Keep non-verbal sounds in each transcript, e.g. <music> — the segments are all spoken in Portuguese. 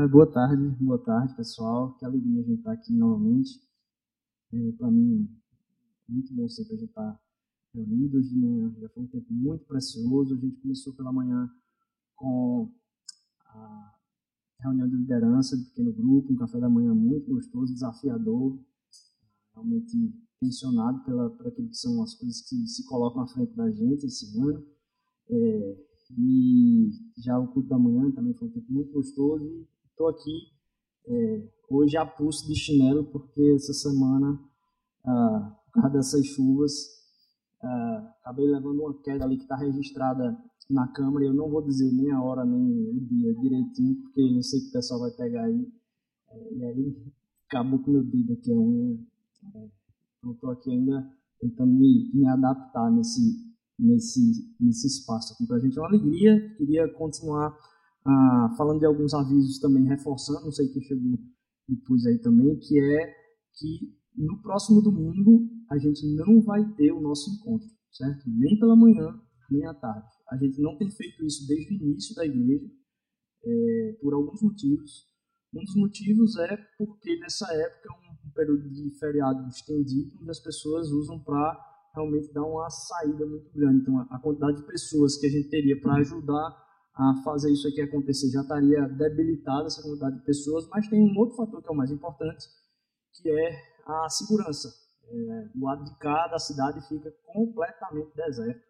Ah, boa tarde, boa tarde, pessoal. Que alegria a gente estar aqui novamente. É, Para mim, muito bom sempre a gente estar reunido. Hoje de manhã já foi um tempo muito precioso. A gente começou pela manhã com a reunião de liderança de pequeno grupo, um café da manhã muito gostoso, desafiador, realmente tensionado pela, por aquilo que são as coisas que se colocam à frente da gente esse ano. É, e já o culto da manhã também foi um tempo muito gostoso. Estou aqui é, hoje a pulso de chinelo, porque essa semana, ah, por causa dessas chuvas, ah, acabei levando uma queda ali que está registrada na câmera. Eu não vou dizer nem a hora nem o dia direitinho, porque eu sei que o pessoal vai pegar aí. É, e aí acabou com meu dedo aqui, a unha. É, então estou aqui ainda tentando me, me adaptar nesse, nesse, nesse espaço aqui. Para a gente é uma alegria. Queria continuar ah, falando de alguns avisos também, reforçando, não sei quem chegou depois aí também, que é que no próximo domingo a gente não vai ter o nosso encontro, certo? Nem pela manhã, nem à tarde. A gente não tem feito isso desde o início da igreja, é, por alguns motivos. Um dos motivos é porque nessa época é um período de feriado estendido, onde as pessoas usam para realmente dar uma saída muito grande. Então, a quantidade de pessoas que a gente teria para ajudar a fazer isso aqui acontecer já estaria debilitada essa quantidade de pessoas, mas tem um outro fator que é o mais importante, que é a segurança. É, do lado de cá da cidade fica completamente deserto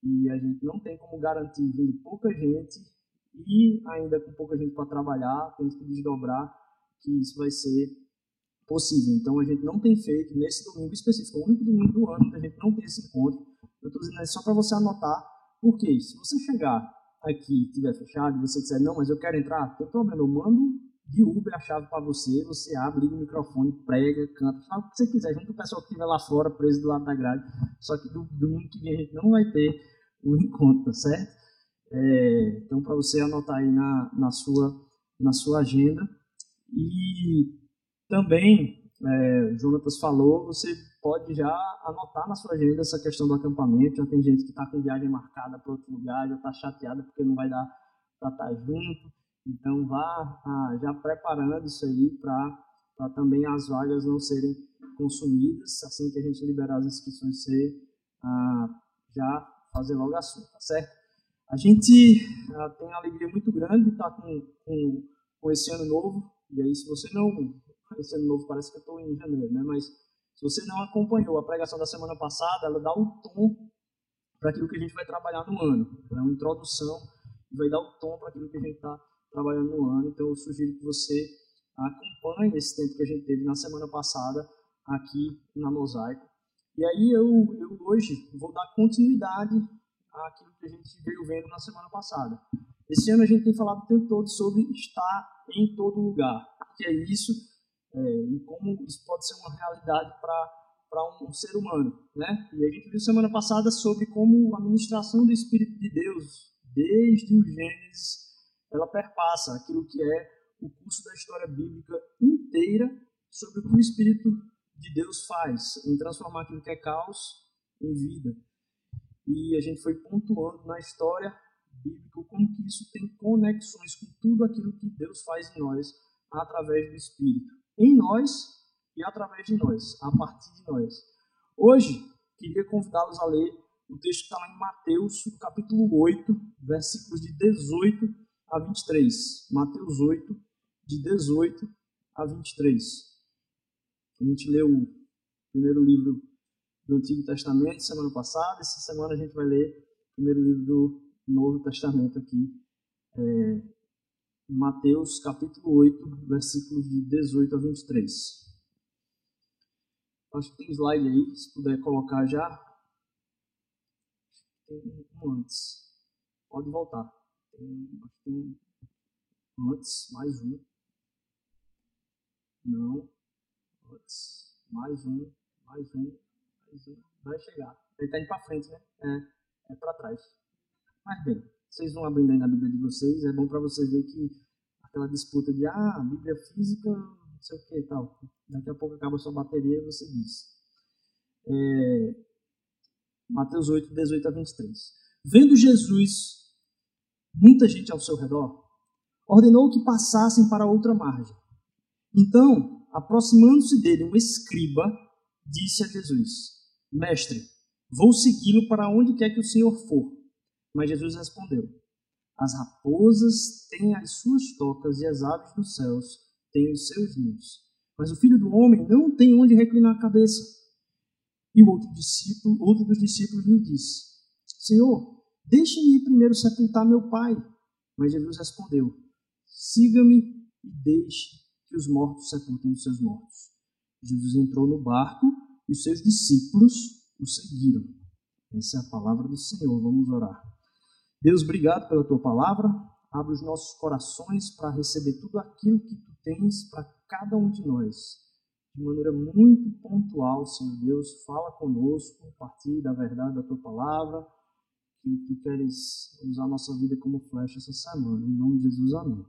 e a gente não tem como garantir vindo pouca gente e ainda com pouca gente para trabalhar, temos que desdobrar que isso vai ser possível. Então a gente não tem feito nesse domingo específico, o único domingo do ano que a gente não tem esse encontro. Eu estou dizendo isso só para você anotar, porque se você chegar aqui estiver fechado e você disser, não, mas eu quero entrar, tem problema, eu mando de Uber a chave para você, você abre, liga o microfone, prega, canta, fala o que você quiser, junto com o pessoal que estiver lá fora, preso do lado da grade, só que do domingo que vem a gente não vai ter o encontro, certo? É, então, para você anotar aí na, na, sua, na sua agenda. E também, é, Jonatas falou, você pode já anotar na sua agenda essa questão do acampamento. Já tem gente que está com viagem marcada para outro lugar, já está chateada porque não vai dar para estar tá junto. Então, vá ah, já preparando isso aí para também as vagas não serem consumidas. Assim que a gente liberar as inscrições, você ah, já fazer logo a sua, tá certo? A gente ah, tem uma alegria muito grande de estar com, com, com esse ano novo. E aí, se você não. Esse ano novo parece que eu estou em janeiro, né? Mas se você não acompanhou a pregação da semana passada, ela dá o tom para aquilo que a gente vai trabalhar no ano. É uma introdução e vai dar o tom para aquilo que a gente está trabalhando no ano. Então, eu sugiro que você acompanhe esse tempo que a gente teve na semana passada aqui na Mosaico. E aí eu, eu hoje vou dar continuidade àquilo que a gente veio vendo na semana passada. Esse ano a gente tem falado o tempo todo sobre estar em todo lugar. Que é isso? É, e como isso pode ser uma realidade para um ser humano. Né? E a gente viu semana passada sobre como a ministração do Espírito de Deus, desde o Gênesis, ela perpassa aquilo que é o curso da história bíblica inteira sobre o que o Espírito de Deus faz em transformar aquilo que é caos em vida. E a gente foi pontuando na história bíblica como que isso tem conexões com tudo aquilo que Deus faz em nós através do Espírito em nós e através de nós, a partir de nós. Hoje, queria convidá-los a ler o texto que está lá em Mateus, capítulo 8, versículos de 18 a 23. Mateus 8, de 18 a 23. A gente leu o primeiro livro do Antigo Testamento semana passada, essa semana a gente vai ler o primeiro livro do Novo Testamento aqui, é, Mateus capítulo 8, versículos de 18 a 23. Acho que tem slide aí, se puder colocar já. Tem um antes. Pode voltar. Tem, acho que tem um antes, mais um. Não. Antes. Mais um, mais um, mais um. Vai chegar. Ele está indo para frente, né? É, é para trás. Mas bem, vocês vão abrindo aí na Bíblia de vocês, é bom para vocês ver que aquela disputa de ah, Bíblia física, não sei o que e tal. Daqui a pouco acaba a sua bateria e você diz. É, Mateus 8, 18 a 23. Vendo Jesus, muita gente ao seu redor, ordenou que passassem para outra margem. Então, aproximando-se dele, um escriba disse a Jesus: Mestre, vou segui-lo para onde quer que o Senhor for. Mas Jesus respondeu: As raposas têm as suas tocas e as aves dos céus têm os seus ninhos. Mas o filho do homem não tem onde reclinar a cabeça. E o outro discípulo, outro dos discípulos lhe disse: Senhor, deixe-me ir primeiro sepultar meu pai. Mas Jesus respondeu: Siga-me e deixe que os mortos sepultem os seus mortos. Jesus entrou no barco e seus discípulos o seguiram. Essa é a palavra do Senhor. Vamos orar. Deus, obrigado pela tua palavra. Abre os nossos corações para receber tudo aquilo que tu tens para cada um de nós. De maneira muito pontual, Senhor Deus, fala conosco a partir da verdade da tua palavra. Que tu queres usar a nossa vida como flecha essa semana. Em nome de Jesus, amém.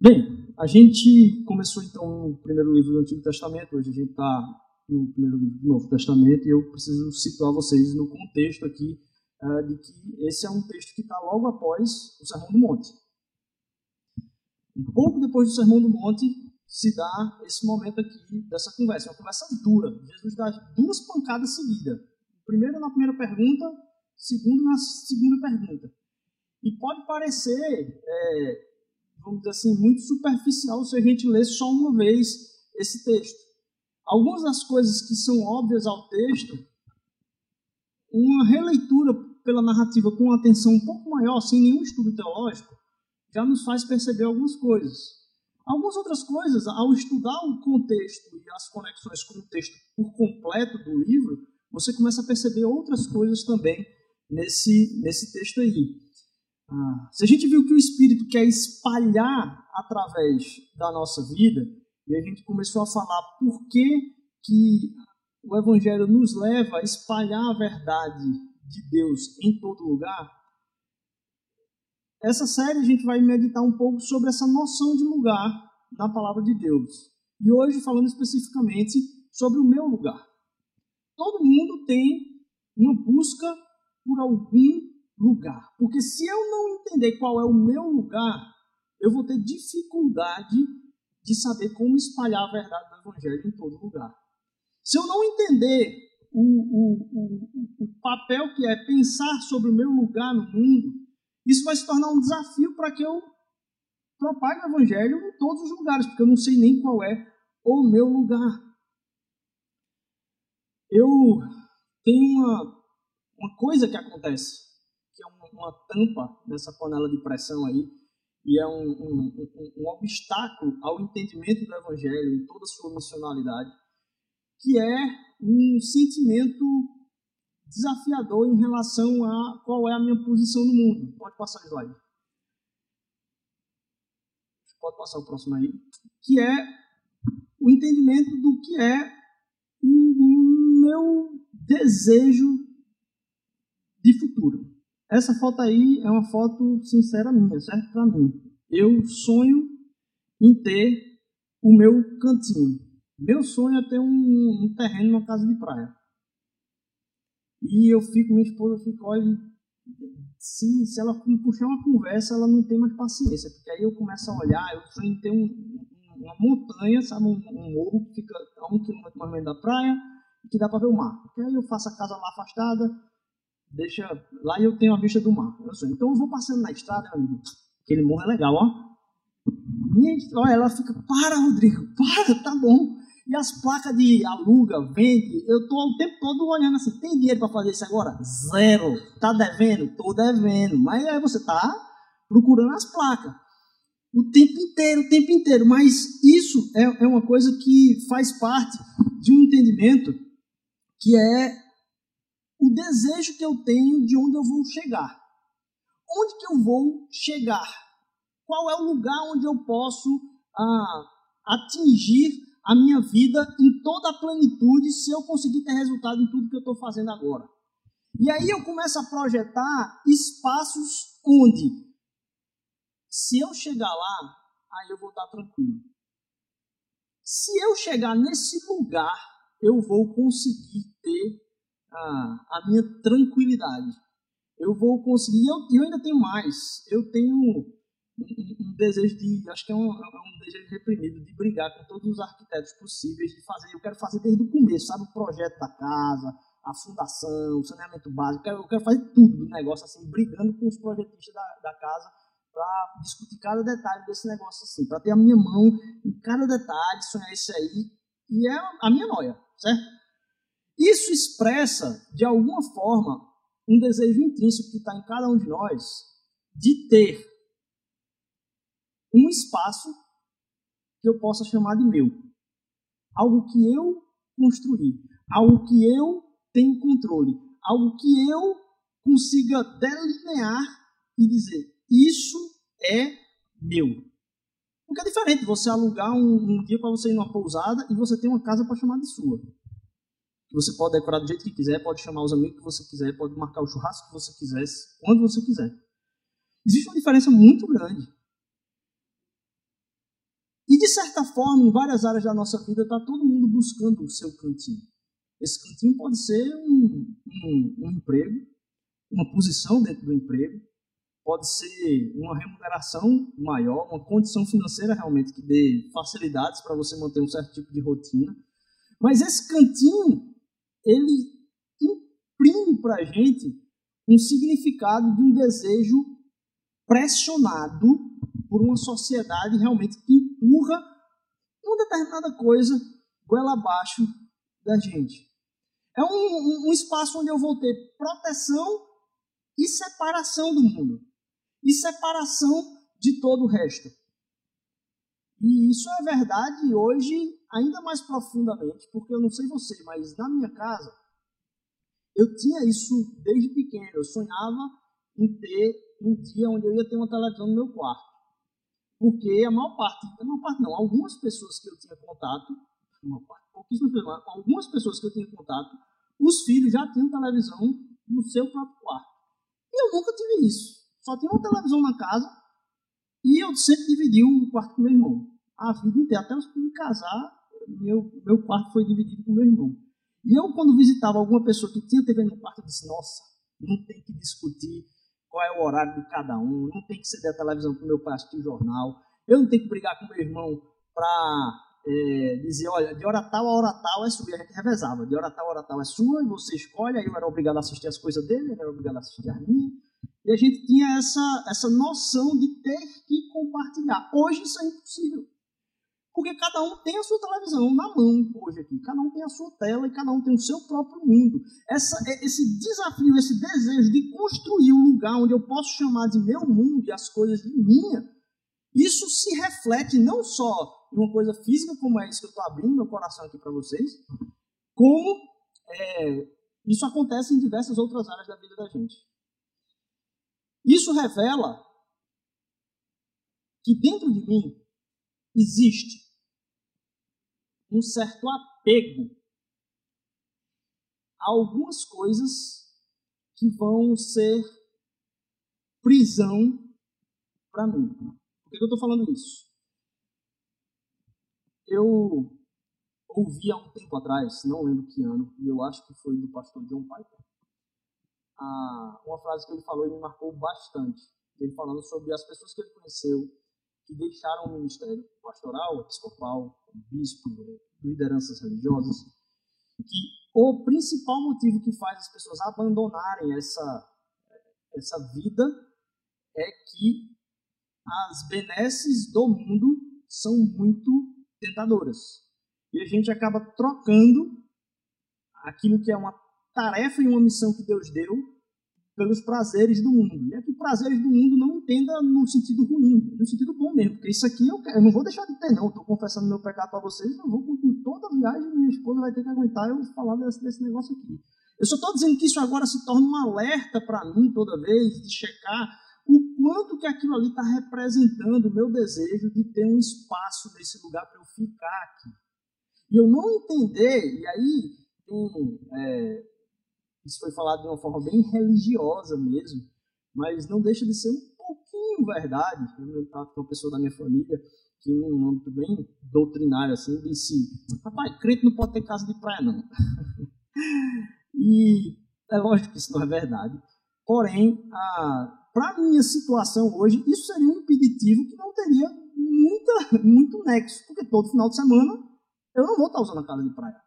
Bem, a gente começou então o primeiro livro do Antigo Testamento, hoje a gente está no primeiro livro do Novo Testamento, e eu preciso situar vocês no contexto aqui uh, de que esse é um texto que está logo após o Sermão do Monte. Um pouco depois do Sermão do Monte se dá esse momento aqui dessa conversa, uma conversa dura. Jesus dá duas pancadas seguidas. Primeiro na primeira pergunta, segundo na segunda pergunta. E pode parecer é, vamos dizer assim, muito superficial se a gente ler só uma vez esse texto. Algumas das coisas que são óbvias ao texto, uma releitura pela narrativa com atenção um pouco maior, sem nenhum estudo teológico, já nos faz perceber algumas coisas. Algumas outras coisas, ao estudar o contexto e as conexões com o texto por completo do livro, você começa a perceber outras coisas também nesse, nesse texto aí. Ah, se a gente viu que o Espírito quer espalhar através da nossa vida, e a gente começou a falar por que, que o Evangelho nos leva a espalhar a verdade de Deus em todo lugar, essa série a gente vai meditar um pouco sobre essa noção de lugar na palavra de Deus. E hoje falando especificamente sobre o meu lugar. Todo mundo tem uma busca por algum lugar. Porque se eu não entender qual é o meu lugar, eu vou ter dificuldade de saber como espalhar a verdade do Evangelho em todo lugar. Se eu não entender o, o, o, o papel que é pensar sobre o meu lugar no mundo, isso vai se tornar um desafio para que eu propague o Evangelho em todos os lugares, porque eu não sei nem qual é o meu lugar. Eu tenho uma, uma coisa que acontece que é uma, uma tampa nessa panela de pressão aí, e é um, um, um, um, obstáculo ao entendimento do Evangelho em toda a sua missionalidade, que é um sentimento desafiador em relação a qual é a minha posição no mundo. Pode passar o slide. Pode passar o próximo aí. Que é o entendimento do que é o meu desejo de futuro. Essa foto aí é uma foto sincera minha, certo? Para mim. Eu sonho em ter o meu cantinho. Meu sonho é ter um, um terreno numa casa de praia. E eu fico, minha esposa fica, olha, se, se ela puxar uma conversa, ela não tem mais paciência, porque aí eu começo a olhar, eu sonho em ter um, uma montanha, sabe, um, um, morro que fica a um quilômetro mais ou menos da praia, que dá para ver o mar. Porque aí eu faço a casa lá afastada, deixa lá e eu tenho a vista do mar. Eu então eu vou passando na estrada, meu amigo. Aquele morro é legal, ó. Minha, ó, ela fica, para, Rodrigo, para, tá bom. E as placas de aluga, vende, eu tô o tempo todo olhando assim, tem dinheiro para fazer isso agora? Zero. Tá devendo? Tô devendo. Mas aí você tá procurando as placas. O tempo inteiro, o tempo inteiro. Mas isso é, é uma coisa que faz parte de um entendimento que é o desejo que eu tenho de onde eu vou chegar. Onde que eu vou chegar? Qual é o lugar onde eu posso ah, atingir a minha vida em toda a plenitude se eu conseguir ter resultado em tudo que eu estou fazendo agora? E aí eu começo a projetar espaços onde, se eu chegar lá, aí eu vou estar tranquilo. Se eu chegar nesse lugar, eu vou conseguir ter a, a minha tranquilidade. Eu vou conseguir, e eu, eu ainda tenho mais. Eu tenho um, desejo de, acho que é um, é um, desejo reprimido, de brigar com todos os arquitetos possíveis, de fazer, eu quero fazer desde o começo, sabe, o projeto da casa, a fundação, o saneamento básico, eu quero, eu quero fazer tudo do negócio, assim, brigando com os projetistas da, da casa para discutir cada detalhe desse negócio, assim, para ter a minha mão em cada detalhe, sonhar isso aí, e é a minha noia, certo? Isso expressa, de alguma forma, um desejo intrínseco que está em cada um de nós de ter um espaço que eu possa chamar de meu. Algo que eu construí, algo que eu tenho controle, algo que eu consiga delinear e dizer: isso é meu. Porque é diferente você alugar um, um dia para você ir numa pousada e você ter uma casa para chamar de sua. Você pode decorar do jeito que quiser, pode chamar os amigos que você quiser, pode marcar o churrasco que você quiser, quando você quiser. Existe uma diferença muito grande. De certa forma, em várias áreas da nossa vida, está todo mundo buscando o seu cantinho. Esse cantinho pode ser um, um, um emprego, uma posição dentro do emprego, pode ser uma remuneração maior, uma condição financeira realmente que dê facilidades para você manter um certo tipo de rotina. Mas esse cantinho, ele imprime para a gente um significado de um desejo pressionado por uma sociedade realmente que empurra uma determinada coisa goela abaixo da gente. É um, um, um espaço onde eu vou ter proteção e separação do mundo. E separação de todo o resto. E isso é verdade hoje ainda mais profundamente, porque eu não sei você, mas na minha casa eu tinha isso desde pequeno. Eu sonhava em ter um dia onde eu ia ter uma televisão no meu quarto. Porque a maior parte, a maior parte não, algumas pessoas que eu tinha contato, uma parte, pouquíssimas pessoas, algumas pessoas que eu tinha contato, os filhos já tinham televisão no seu próprio quarto. E eu nunca tive isso. Só tinha uma televisão na casa e eu sempre dividi o quarto com meu irmão. A vida inteira, até eu me casar, meu, meu quarto foi dividido com meu irmão. E eu, quando visitava alguma pessoa que tinha TV no quarto, eu disse: Nossa, não tem que discutir qual é o horário de cada um, não tem que ceder a televisão para o meu pai assistir jornal, eu não tenho que brigar com meu irmão para é, dizer: Olha, de hora tal a hora tal é sua. A gente revezava: de hora tal a hora tal é sua, e você escolhe. Aí eu era obrigado a assistir as coisas dele, ele era obrigado a assistir as minhas. E a gente tinha essa, essa noção de ter que compartilhar. Hoje isso é impossível. Porque cada um tem a sua televisão na mão hoje aqui. Cada um tem a sua tela e cada um tem o seu próprio mundo. Essa, é, esse desafio, esse desejo de construir um lugar onde eu posso chamar de meu mundo e as coisas de minha, isso se reflete não só em uma coisa física, como é isso que eu estou abrindo meu coração aqui para vocês, como é, isso acontece em diversas outras áreas da vida da gente. Isso revela que dentro de mim existe um certo apego a algumas coisas que vão ser prisão para mim. Por que eu estou falando isso? Eu ouvi há um tempo atrás, não lembro que ano, e eu acho que foi do pastor John Piper, uma frase que ele falou e me marcou bastante. Ele falando sobre as pessoas que ele conheceu que deixaram o ministério pastoral, episcopal, bispo, lideranças religiosas, que o principal motivo que faz as pessoas abandonarem essa, essa vida é que as benesses do mundo são muito tentadoras. E a gente acaba trocando aquilo que é uma tarefa e uma missão que Deus deu pelos prazeres do mundo. E aqui, prazeres do mundo não entenda no sentido ruim, no sentido bom mesmo, porque isso aqui eu, eu não vou deixar de ter, não. Estou confessando meu pecado para vocês, eu vou com toda viagem, minha esposa vai ter que aguentar eu falar desse, desse negócio aqui. Eu só estou dizendo que isso agora se torna um alerta para mim toda vez, de checar o quanto que aquilo ali está representando o meu desejo de ter um espaço nesse lugar para eu ficar aqui. E eu não entender, e aí tem é, isso foi falado de uma forma bem religiosa mesmo, mas não deixa de ser um pouquinho verdade. Eu estava com uma pessoa da minha família que, num âmbito bem doutrinário, assim, disse: Rapaz, crente não pode ter casa de praia, não. <laughs> e é lógico que isso não é verdade. Porém, para minha situação hoje, isso seria um impeditivo que não teria muita, muito nexo, porque todo final de semana eu não vou estar usando a casa de praia.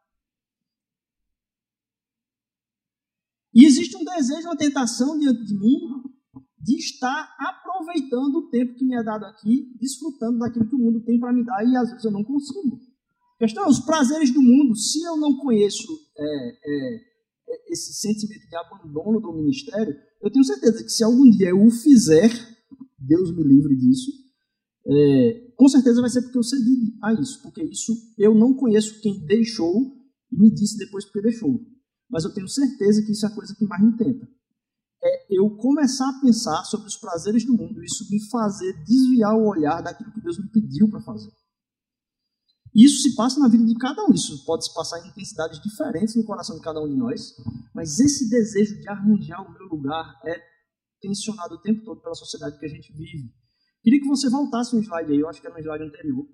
E existe um desejo, uma tentação diante de mim de estar aproveitando o tempo que me é dado aqui, desfrutando daquilo que o mundo tem para me dar e às vezes eu não consigo. Questão é os prazeres do mundo. Se eu não conheço é, é, é, esse sentimento de abandono do ministério, eu tenho certeza que se algum dia eu o fizer, Deus me livre disso, é, com certeza vai ser porque eu cedi a isso, porque isso eu não conheço quem deixou e me disse depois porque deixou. Mas eu tenho certeza que isso é a coisa que mais me tenta. É eu começar a pensar sobre os prazeres do mundo, isso me fazer desviar o olhar daquilo que Deus me pediu para fazer. Isso se passa na vida de cada um, isso pode se passar em intensidades diferentes no coração de cada um de nós, mas esse desejo de arranjar o meu lugar é tensionado o tempo todo pela sociedade que a gente vive. Queria que você voltasse um slide aí, eu acho que é no slide anterior,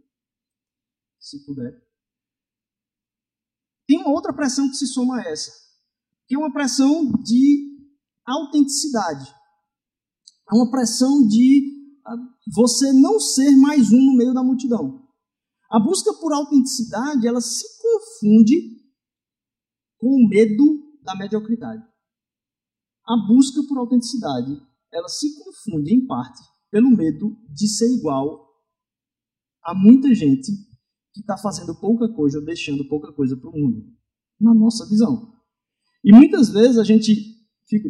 se puder. Tem uma outra pressão que se soma a essa, é uma pressão de autenticidade. É uma pressão de ah, você não ser mais um no meio da multidão. A busca por autenticidade, ela se confunde com o medo da mediocridade. A busca por autenticidade, ela se confunde em parte pelo medo de ser igual a muita gente que está fazendo pouca coisa ou deixando pouca coisa para o mundo, na nossa visão. E muitas vezes a gente fica,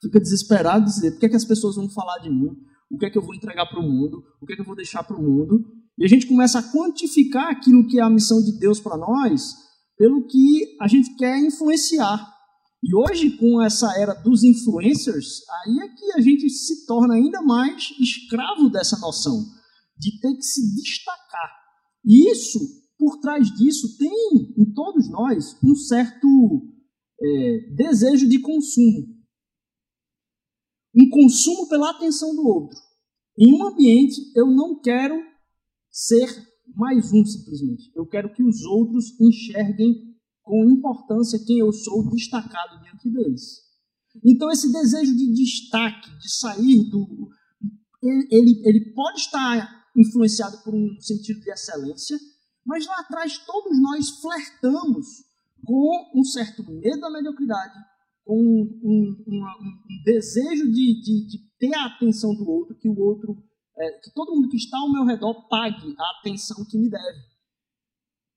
fica desesperado de dizer: o que é que as pessoas vão falar de mim? O que é que eu vou entregar para o mundo? O que é que eu vou deixar para o mundo? E a gente começa a quantificar aquilo que é a missão de Deus para nós pelo que a gente quer influenciar. E hoje, com essa era dos influencers, aí é que a gente se torna ainda mais escravo dessa noção de ter que se destacar. E isso, por trás disso, tem em todos nós um certo é, desejo de consumo. Um consumo pela atenção do outro. Em um ambiente, eu não quero ser mais um simplesmente. Eu quero que os outros enxerguem com importância quem eu sou destacado diante deles. Então esse desejo de destaque, de sair do ele, ele pode estar influenciado por um sentido de excelência, mas lá atrás todos nós flertamos com um certo medo da mediocridade, com um, um, um, um desejo de, de, de, ter a atenção do outro, que o outro é, que todo mundo que está ao meu redor pague a atenção que me deve.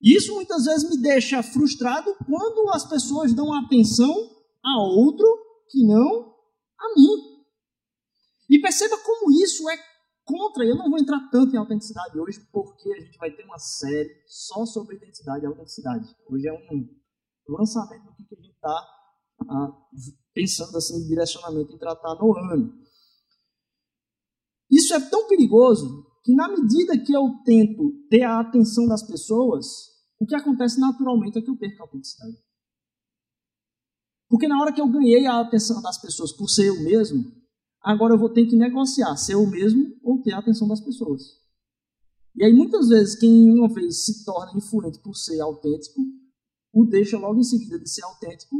Isso muitas vezes me deixa frustrado quando as pessoas dão atenção a outro que não a mim. E perceba como isso é contra. Eu não vou entrar tanto em autenticidade hoje, porque a gente vai ter uma série só sobre identidade e autenticidade. Hoje é um lançamento do que a gente está ah, pensando assim, em direcionamento em tratar no ano. Isso é tão perigoso que, na medida que eu tento ter a atenção das pessoas, o que acontece naturalmente é que eu perco a autenticidade. Porque na hora que eu ganhei a atenção das pessoas por ser eu mesmo, agora eu vou ter que negociar ser eu mesmo ou ter a atenção das pessoas. E aí, muitas vezes, quem uma vez se torna influente por ser autêntico, o deixa logo em seguida de ser autêntico,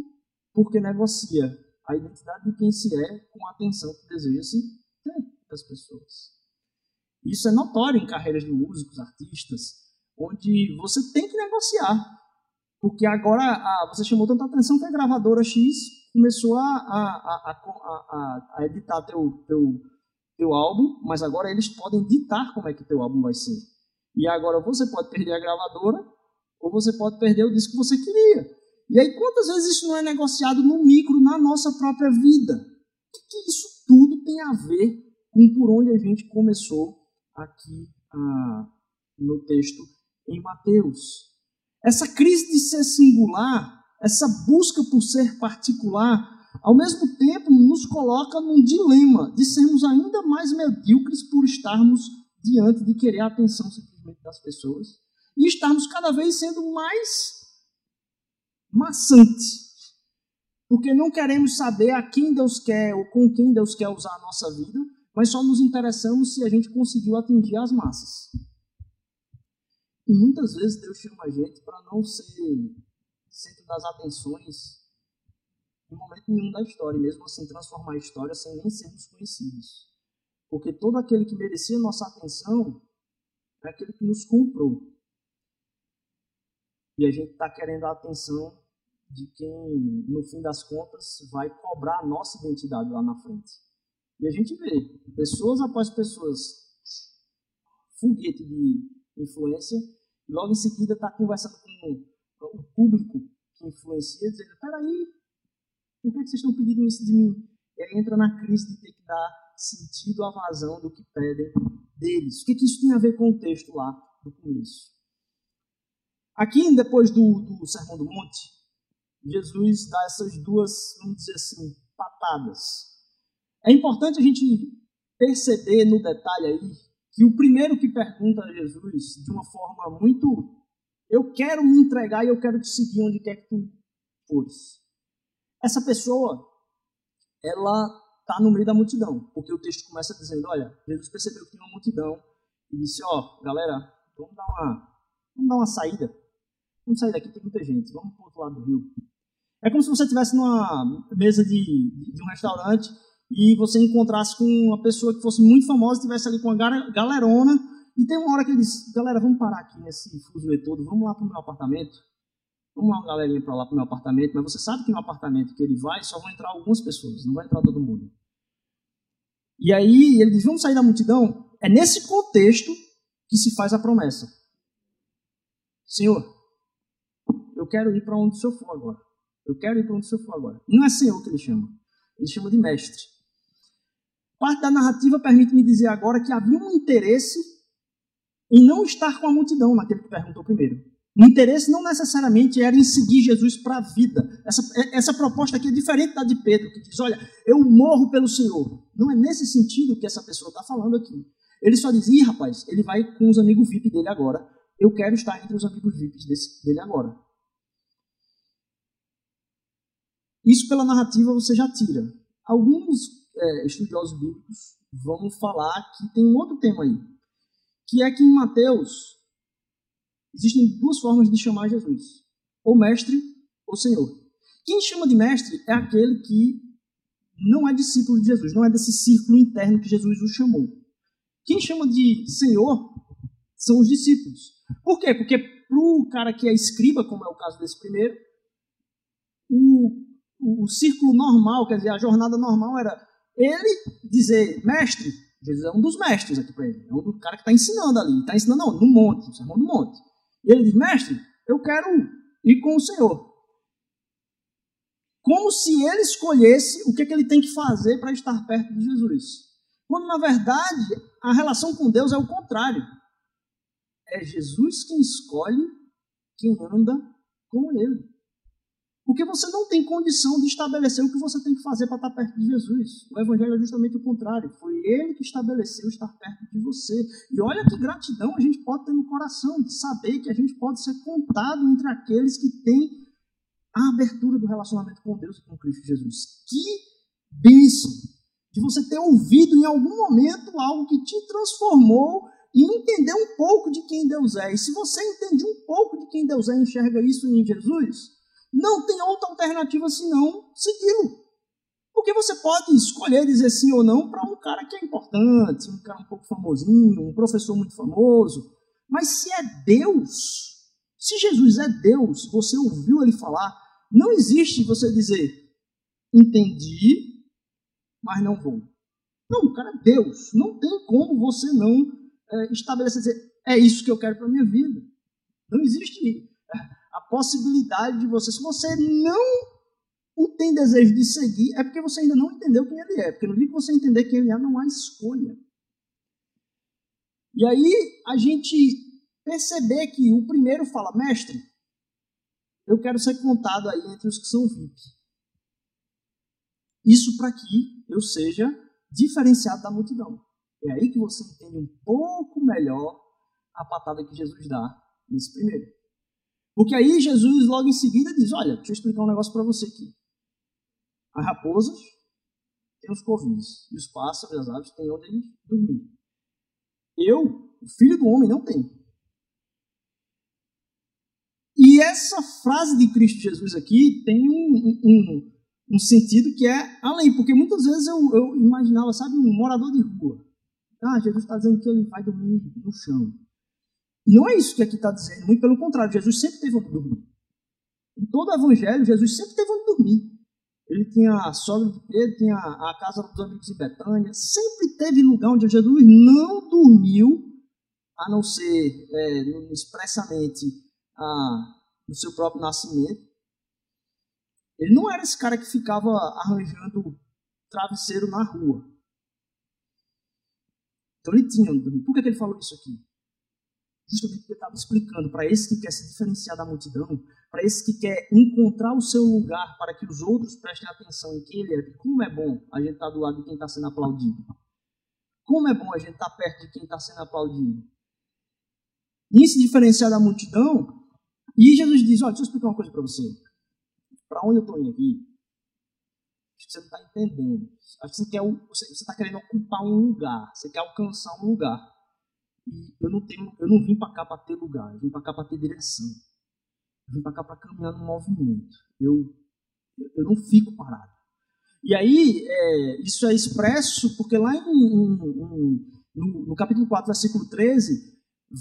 porque negocia a identidade de quem se é com a atenção que deseja se ter das pessoas. Isso é notório em carreiras de músicos, artistas, onde você tem que negociar. Porque agora a, você chamou tanta atenção que a gravadora X começou a, a, a, a, editar teu, teu, teu álbum, mas agora eles podem ditar como é que teu álbum vai ser. E agora você pode perder a gravadora ou você pode perder o disco que você queria. E aí quantas vezes isso não é negociado no micro, na nossa própria vida? O que, que isso tudo tem a ver com por onde a gente começou aqui ah, no texto em Mateus. Essa crise de ser singular, essa busca por ser particular, ao mesmo tempo nos coloca num dilema de sermos ainda mais medíocres por estarmos diante de querer a atenção simplesmente das pessoas e estarmos cada vez sendo mais maçantes. Porque não queremos saber a quem Deus quer ou com quem Deus quer usar a nossa vida, mas só nos interessamos se a gente conseguiu atingir as massas. E muitas vezes Deus chama a gente para não ser centro das atenções em momento nenhum da história, e mesmo assim transformar a história sem nem sermos conhecidos. Porque todo aquele que merecia nossa atenção é aquele que nos comprou. E a gente está querendo a atenção de quem, no fim das contas, vai cobrar a nossa identidade lá na frente. E a gente vê pessoas após pessoas, foguete de influência, e logo em seguida está conversando com o público que influencia, dizendo: peraí, por que vocês estão pedindo isso de mim? E aí entra na crise de ter que dar sentido à vazão do que pedem deles. O que, que isso tem a ver com o texto lá do começo? Aqui, depois do, do Sermão do Monte, Jesus dá essas duas, vamos dizer assim, patadas. É importante a gente perceber no detalhe aí que o primeiro que pergunta a Jesus de uma forma muito eu quero me entregar e eu quero te seguir onde quer que tu fores. Essa pessoa, ela está no meio da multidão, porque o texto começa dizendo, olha, Jesus percebeu que tinha uma multidão e disse, ó, oh, galera, vamos dar uma, vamos dar uma saída, vamos sair daqui, tem muita gente, vamos para o outro lado do rio. É como se você estivesse numa mesa de, de um restaurante e você encontrasse com uma pessoa que fosse muito famosa, estivesse ali com uma galerona, e tem uma hora que ele disse, galera, vamos parar aqui nesse fuzuê todo, vamos lá para o meu apartamento. Vamos lá, uma galerinha para lá para o meu apartamento, mas você sabe que no apartamento que ele vai só vão entrar algumas pessoas, não vai entrar todo mundo. E aí ele diz, vamos sair da multidão? É nesse contexto que se faz a promessa. Senhor, quero ir para onde o Senhor for agora. Eu quero ir para onde o Senhor for agora. E não é Senhor que ele chama. Ele chama de mestre. Parte da narrativa permite-me dizer agora que havia um interesse em não estar com a multidão, naquele que perguntou primeiro. O interesse não necessariamente era em seguir Jesus para a vida. Essa, essa proposta aqui é diferente da de Pedro, que diz: Olha, eu morro pelo Senhor. Não é nesse sentido que essa pessoa está falando aqui. Ele só diz: Ih, rapaz, ele vai com os amigos VIP dele agora. Eu quero estar entre os amigos VIP desse, dele agora. Isso pela narrativa você já tira. Alguns é, estudiosos bíblicos vão falar que tem um outro tema aí, que é que em Mateus existem duas formas de chamar Jesus: ou mestre ou Senhor. Quem chama de mestre é aquele que não é discípulo de Jesus, não é desse círculo interno que Jesus o chamou. Quem chama de Senhor são os discípulos. Por quê? Porque para o cara que é escriba, como é o caso desse primeiro, o o, círculo normal, quer dizer, a jornada normal era ele dizer, mestre, Jesus é um dos mestres aqui para ele, é um do cara que está ensinando ali, está ensinando não, no monte, no sermão do monte. E ele diz, mestre, eu quero ir com o Senhor. Como se ele escolhesse o que, é que ele tem que fazer para estar perto de Jesus. Quando, na verdade, a relação com Deus é o contrário. É Jesus quem escolhe quem anda com ele. Porque você não tem condição de estabelecer o que você tem que fazer para estar perto de Jesus. O Evangelho é justamente o contrário. Foi Ele que estabeleceu estar perto de você. E olha que gratidão a gente pode ter no coração de saber que a gente pode ser contado entre aqueles que têm a abertura do relacionamento com Deus e com Cristo Jesus. Que bênção! De você ter ouvido em algum momento algo que te transformou e entender um pouco de quem Deus é. E se você entende um pouco de quem Deus é e enxerga isso em Jesus, não tem outra alternativa senão segui-lo. Porque você pode escolher dizer sim ou não para um cara que é importante, um cara um pouco famosinho, um professor muito famoso. Mas se é Deus, se Jesus é Deus, você ouviu ele falar, não existe você dizer entendi, mas não vou. Não, o cara é Deus. Não tem como você não é, estabelecer dizer é isso que eu quero para minha vida. Não existe a possibilidade de você, se você não o tem desejo de seguir, é porque você ainda não entendeu quem ele é. Porque no dia que você entender quem ele é, não há escolha. E aí a gente perceber que o primeiro fala, mestre, eu quero ser contado aí entre os que são VIP. Isso para que eu seja diferenciado da multidão. É aí que você entende um pouco melhor a patada que Jesus dá nesse primeiro. Porque aí Jesus logo em seguida diz: Olha, deixa eu explicar um negócio para você aqui. As raposas têm os covis, e os pássaros as aves têm onde dormir. Eu, o filho do homem, não tenho. E essa frase de Cristo Jesus aqui tem um, um, um sentido que é além, porque muitas vezes eu, eu imaginava, sabe, um morador de rua. Ah, Jesus está dizendo que ele vai dormir no chão. E não é isso que aqui está dizendo, muito pelo contrário, Jesus sempre teve onde dormir. Em todo o evangelho, Jesus sempre teve onde dormir. Ele tinha a sogra de Pedro, tinha a casa dos amigos em Betânia, sempre teve lugar onde Jesus não dormiu, a não ser é, expressamente ah, no seu próprio nascimento. Ele não era esse cara que ficava arranjando travesseiro na rua. Então ele tinha onde dormir. Por que, que ele falou isso aqui? Porque ele estava explicando para esse que quer se diferenciar da multidão, para esse que quer encontrar o seu lugar para que os outros prestem atenção em quem ele é. Como é bom a gente estar tá do lado de quem está sendo aplaudido. Como é bom a gente estar tá perto de quem está sendo aplaudido. E se diferenciar da multidão, e Jesus diz: Olha, deixa eu explicar uma coisa para você. Para onde eu estou indo aqui? Acho que você não está entendendo. Acho que você está querendo ocupar um lugar. Você quer alcançar um lugar. E eu não tenho, eu não vim para cá para ter lugar. Eu vim para cá para ter direção. Eu vim para cá para caminhar no movimento. Eu, eu não fico parado. E aí, é, isso é expresso porque lá em, em, em, no, no capítulo 4, versículo 13,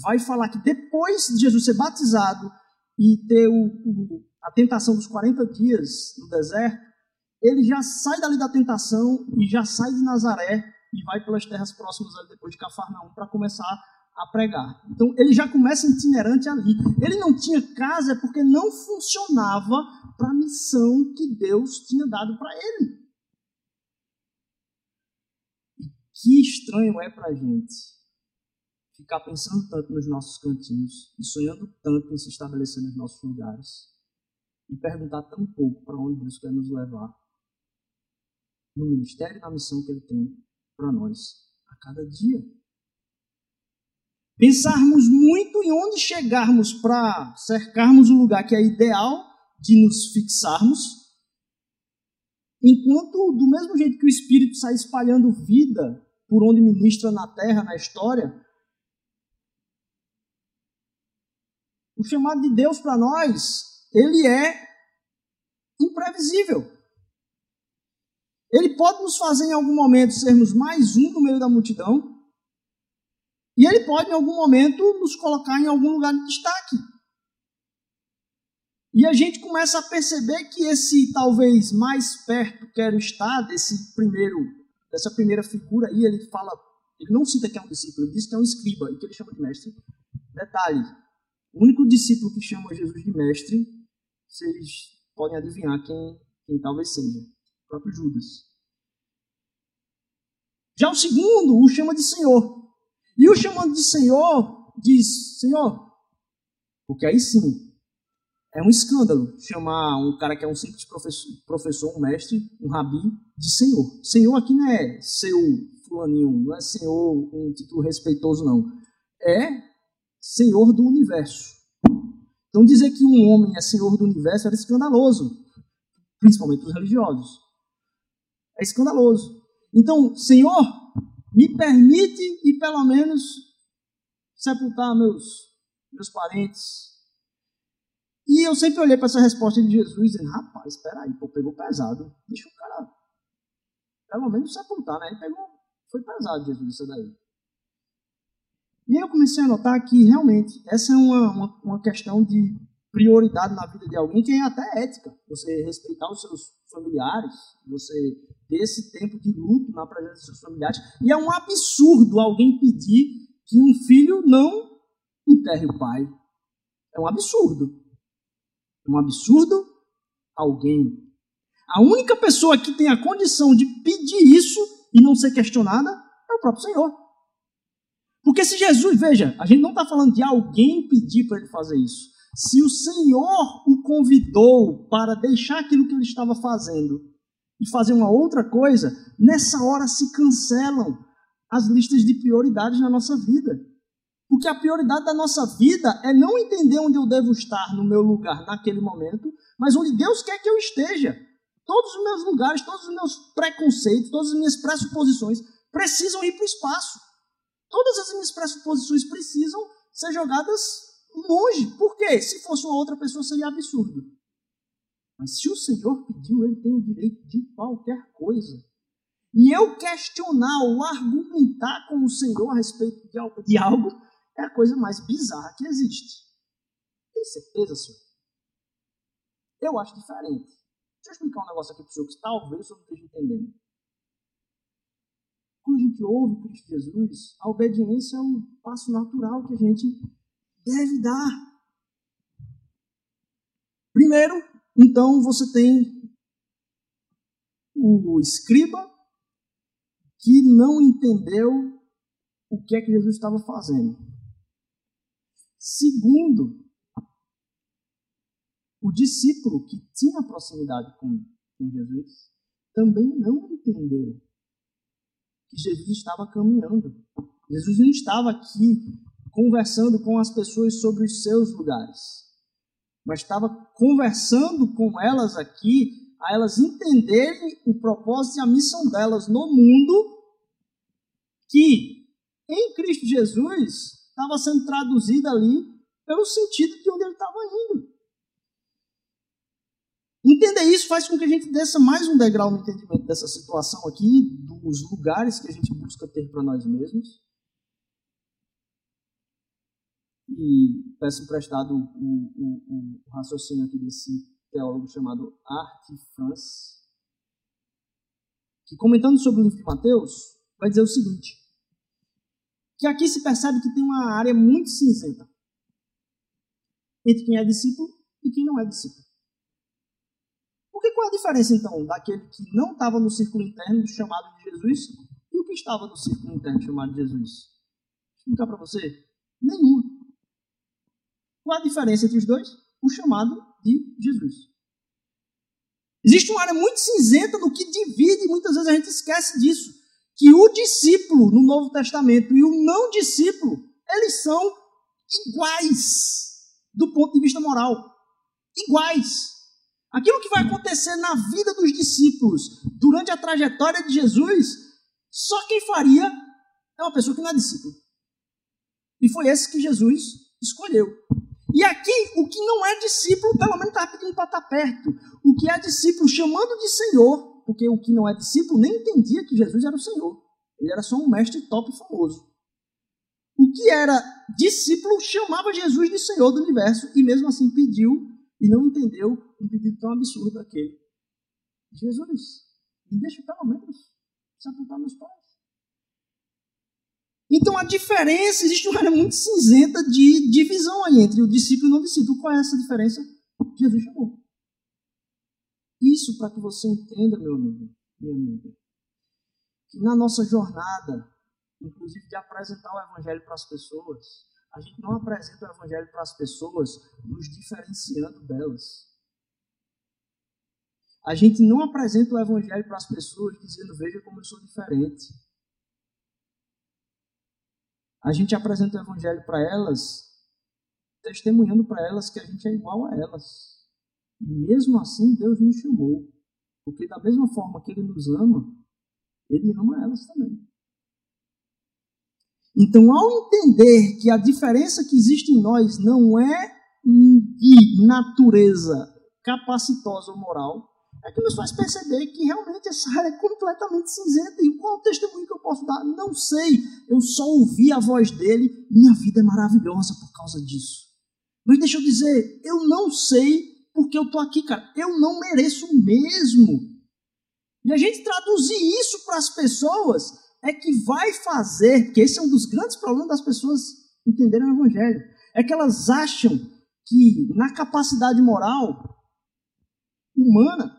vai falar que depois de Jesus ser batizado e ter o, o, a tentação dos 40 dias no deserto, ele já sai dali da tentação e já sai de Nazaré e vai pelas terras próximas ali depois de Cafarnaum para começar a pregar. Então ele já começa itinerante ali. Ele não tinha casa porque não funcionava para a missão que Deus tinha dado para ele. E que estranho é para a gente ficar pensando tanto nos nossos cantinhos e sonhando tanto em se estabelecer nos nossos lugares e perguntar tão pouco para onde Deus quer nos levar no ministério e na missão que Ele tem para nós a cada dia. Pensarmos muito em onde chegarmos para cercarmos o lugar que é ideal de nos fixarmos, enquanto, do mesmo jeito que o Espírito sai espalhando vida por onde ministra na terra, na história, o chamado de Deus para nós, ele é imprevisível. Ele pode nos fazer em algum momento sermos mais um no meio da multidão, e ele pode em algum momento nos colocar em algum lugar de destaque. E a gente começa a perceber que esse talvez mais perto quero estar desse primeiro, dessa primeira figura aí, ele fala, ele não cita que é um discípulo, ele diz que é um escriba e que ele chama de mestre. Detalhe, o único discípulo que chama Jesus de mestre, vocês podem adivinhar quem, quem talvez seja próprio Judas. Já o segundo o chama de Senhor. E o chamando de Senhor diz: Senhor, porque aí sim é um escândalo chamar um cara que é um simples professor, professor, um mestre, um rabi, de Senhor. Senhor aqui não é seu fulaninho, não é Senhor um título respeitoso, não. É Senhor do universo. Então dizer que um homem é Senhor do universo era escandaloso, principalmente os religiosos. É escandaloso. Então, Senhor, me permite e pelo menos sepultar meus, meus parentes. E eu sempre olhei para essa resposta de Jesus dizendo, rapaz, espera aí, pô, pegou pesado. Deixa o cara pelo menos sepultar, né? Ele pegou, foi pesado Jesus isso daí. E aí eu comecei a notar que realmente essa é uma, uma, uma questão de prioridade na vida de alguém que é até ética. Você respeitar os seus familiares, você ter esse tempo de luto na presença dos seus familiares. E é um absurdo alguém pedir que um filho não enterre o pai. É um absurdo. É um absurdo alguém. A única pessoa que tem a condição de pedir isso e não ser questionada é o próprio Senhor. Porque se Jesus, veja, a gente não está falando de alguém pedir para ele fazer isso. Se o Senhor o convidou para deixar aquilo que ele estava fazendo e fazer uma outra coisa, nessa hora se cancelam as listas de prioridades na nossa vida. Porque a prioridade da nossa vida é não entender onde eu devo estar no meu lugar naquele momento, mas onde Deus quer que eu esteja. Todos os meus lugares, todos os meus preconceitos, todas as minhas pressuposições precisam ir para o espaço. Todas as minhas pressuposições precisam ser jogadas longe. Por quê? Se fosse uma outra pessoa, seria absurdo. Mas se o Senhor pediu, ele tem o direito de qualquer coisa. E eu questionar ou argumentar com o Senhor a respeito de algo, de algo é a coisa mais bizarra que existe. Tem certeza, Senhor? Eu acho diferente. Deixa eu explicar um negócio aqui para o senhor que talvez o senhor não esteja entendendo. Quando a gente ouve Cristo Jesus, a obediência é um passo natural que a gente deve dar. Primeiro, então, você tem o escriba que não entendeu o que é que Jesus estava fazendo. Segundo, o discípulo que tinha proximidade com, com Jesus também não entendeu que Jesus estava caminhando. Jesus não estava aqui conversando com as pessoas sobre os seus lugares, mas estava conversando com elas aqui a elas entenderem o propósito e a missão delas no mundo, que em Cristo Jesus estava sendo traduzida ali pelo sentido de onde ele estava indo. Entender isso faz com que a gente desça mais um degrau no entendimento dessa situação aqui, dos lugares que a gente busca ter para nós mesmos. E peço emprestado o, raciocínio aqui desse teólogo chamado Art France, que comentando sobre o livro de Mateus, vai dizer o seguinte, que aqui se percebe que tem uma área muito cinzenta entre quem é discípulo e quem não é discípulo. Porque qual a diferença, então, daquele que não estava no círculo interno chamado de Jesus e o que estava no círculo interno chamado de Jesus? Vou explicar para você. Nenhuma. Qual a diferença entre os dois? O chamado de Jesus. Existe uma área muito cinzenta no que divide, e muitas vezes a gente esquece disso. Que o discípulo no Novo Testamento e o não discípulo, eles são iguais do ponto de vista moral. Iguais. Aquilo que vai acontecer na vida dos discípulos durante a trajetória de Jesus, só quem faria é uma pessoa que não é discípulo. E foi esse que Jesus escolheu. E aqui, o que não é discípulo, pelo menos está pedindo para estar perto. O que é discípulo, chamando de Senhor, porque o que não é discípulo nem entendia que Jesus era o Senhor. Ele era só um mestre top famoso. O que era discípulo chamava Jesus de Senhor do universo e mesmo assim pediu e não entendeu um pedido tão absurdo daquele. Jesus, me deixa pelo menos sepultar meus pais. Então a diferença, existe uma área muito cinzenta de divisão aí entre o discípulo e o não discípulo. Qual é essa diferença? Jesus chamou. Isso para que você entenda, meu amigo, minha amiga, que na nossa jornada, inclusive de apresentar o Evangelho para as pessoas, a gente não apresenta o Evangelho para as pessoas nos diferenciando delas. A gente não apresenta o Evangelho para as pessoas dizendo: Veja como eu sou diferente. A gente apresenta o Evangelho para elas, testemunhando para elas que a gente é igual a elas. E mesmo assim, Deus nos chamou. Porque, da mesma forma que Ele nos ama, Ele ama elas também. Então, ao entender que a diferença que existe em nós não é de natureza capacitosa ou moral, é que nos faz perceber que realmente essa área é completamente cinzenta. E qual o testemunho que eu posso dar? Não sei. Eu só ouvi a voz dele e minha vida é maravilhosa por causa disso. Mas deixa eu dizer, eu não sei porque eu estou aqui, cara. Eu não mereço mesmo. E a gente traduzir isso para as pessoas é que vai fazer, que esse é um dos grandes problemas das pessoas entenderem o Evangelho, é que elas acham que na capacidade moral humana,